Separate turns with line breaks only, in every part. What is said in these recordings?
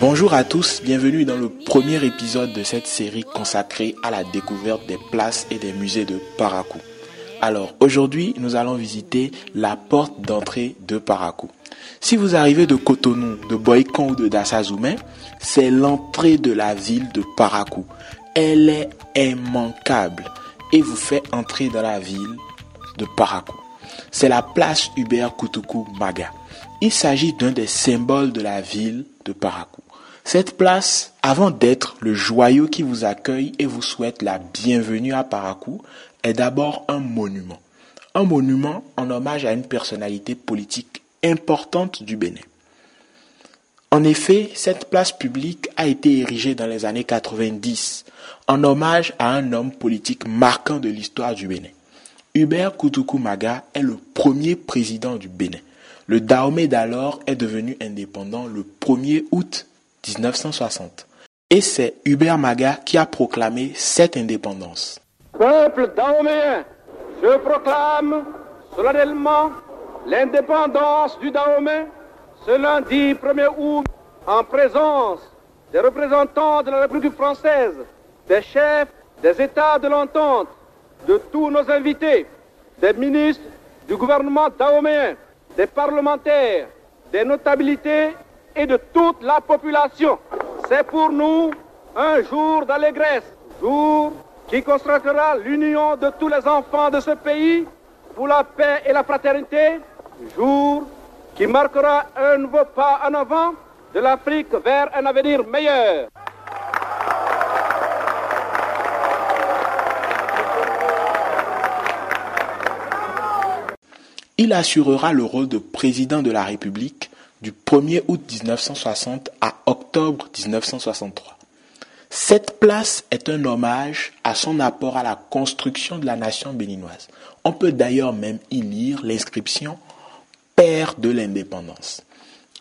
Bonjour à tous, bienvenue dans le premier épisode de cette série consacrée à la découverte des places et des musées de Parakou. Alors aujourd'hui, nous allons visiter la porte d'entrée de Parakou. Si vous arrivez de Cotonou, de Boycon ou de Dassazoumé, c'est l'entrée de la ville de Parakou. Elle est immanquable et vous fait entrer dans la ville de Parakou. C'est la place Hubert Koutoukou Maga. Il s'agit d'un des symboles de la ville de Parakou. Cette place, avant d'être le joyau qui vous accueille et vous souhaite la bienvenue à Parakou, est d'abord un monument. Un monument en hommage à une personnalité politique importante du Bénin. En effet, cette place publique a été érigée dans les années 90 en hommage à un homme politique marquant de l'histoire du Bénin. Hubert Koutoukou Maga est le premier président du Bénin. Le Dahomey d'alors est devenu indépendant le 1er août 1960. Et c'est Hubert Maga qui a proclamé cette indépendance.
Peuple dahoméen, je proclame solennellement l'indépendance du Dahomey ce lundi 1er août en présence des représentants de la République française, des chefs des États de l'entente, de tous nos invités, des ministres du gouvernement dahoméen, des parlementaires, des notabilités et de toute la population. C'est pour nous un jour d'allégresse, jour qui constatera l'union de tous les enfants de ce pays pour la paix et la fraternité, jour qui marquera un nouveau pas en avant de l'Afrique vers un avenir meilleur.
Il assurera le rôle de président de la République du 1er août 1960 à octobre 1963. Cette place est un hommage à son apport à la construction de la nation béninoise. On peut d'ailleurs même y lire l'inscription Père de l'indépendance.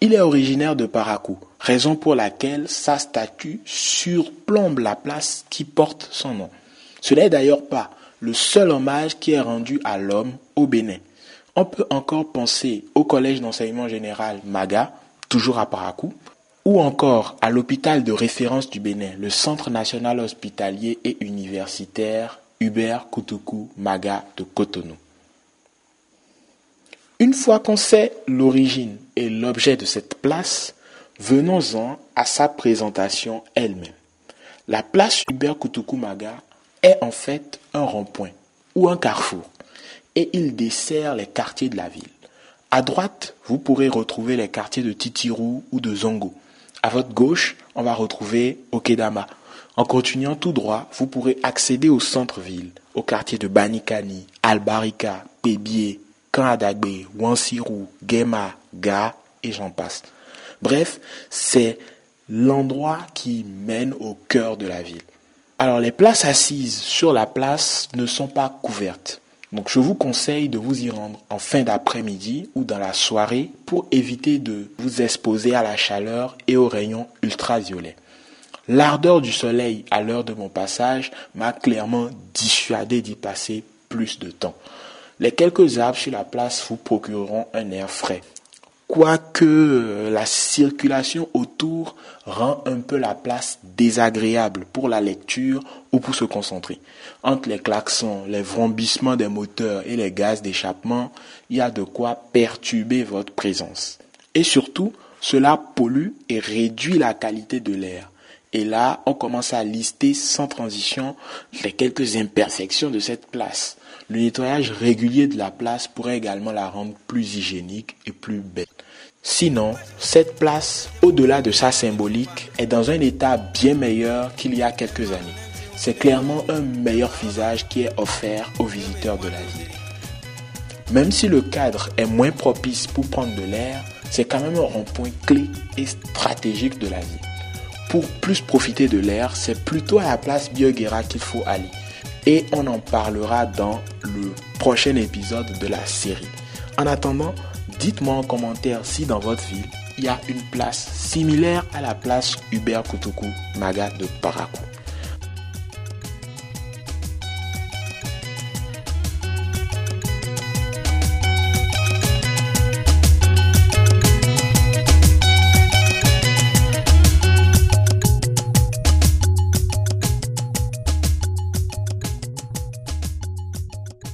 Il est originaire de Parakou, raison pour laquelle sa statue surplombe la place qui porte son nom. Ce n'est d'ailleurs pas le seul hommage qui est rendu à l'homme au Bénin. On peut encore penser au collège d'enseignement général Maga, toujours à Parakou, ou encore à l'hôpital de référence du Bénin, le Centre national hospitalier et universitaire Hubert Koutoukou Maga de Cotonou. Une fois qu'on sait l'origine et l'objet de cette place, venons-en à sa présentation elle-même. La place Hubert Koutoukou Maga est en fait un rond-point ou un carrefour et il dessert les quartiers de la ville. À droite, vous pourrez retrouver les quartiers de Titirou ou de Zongo. À votre gauche, on va retrouver Okedama. En continuant tout droit, vous pourrez accéder au centre-ville, au quartier de Banikani, Albarika, Pébié, Kanadagbe, Wansirou, Gema, Ga et j'en passe. Bref, c'est l'endroit qui mène au cœur de la ville. Alors les places assises sur la place ne sont pas couvertes. Je vous conseille de vous y rendre en fin d'après-midi ou dans la soirée pour éviter de vous exposer à la chaleur et aux rayons ultraviolets. L'ardeur du soleil à l'heure de mon passage m'a clairement dissuadé d'y passer plus de temps. Les quelques arbres sur la place vous procureront un air frais quoique euh, la circulation autour rend un peu la place désagréable pour la lecture ou pour se concentrer. Entre les klaxons, les vrombissements des moteurs et les gaz d'échappement, il y a de quoi perturber votre présence. Et surtout, cela pollue et réduit la qualité de l'air. Et là, on commence à lister sans transition les quelques imperfections de cette place. Le nettoyage régulier de la place pourrait également la rendre plus hygiénique et plus belle. Sinon, cette place, au-delà de sa symbolique, est dans un état bien meilleur qu'il y a quelques années. C'est clairement un meilleur visage qui est offert aux visiteurs de la ville. Même si le cadre est moins propice pour prendre de l'air, c'est quand même un rond-point clé et stratégique de la ville. Pour plus profiter de l'air, c'est plutôt à la place Bioguera qu'il faut aller et on en parlera dans le prochain épisode de la série. En attendant, dites-moi en commentaire si dans votre ville, il y a une place similaire à la place Hubert Koutoukou Maga de Parakou.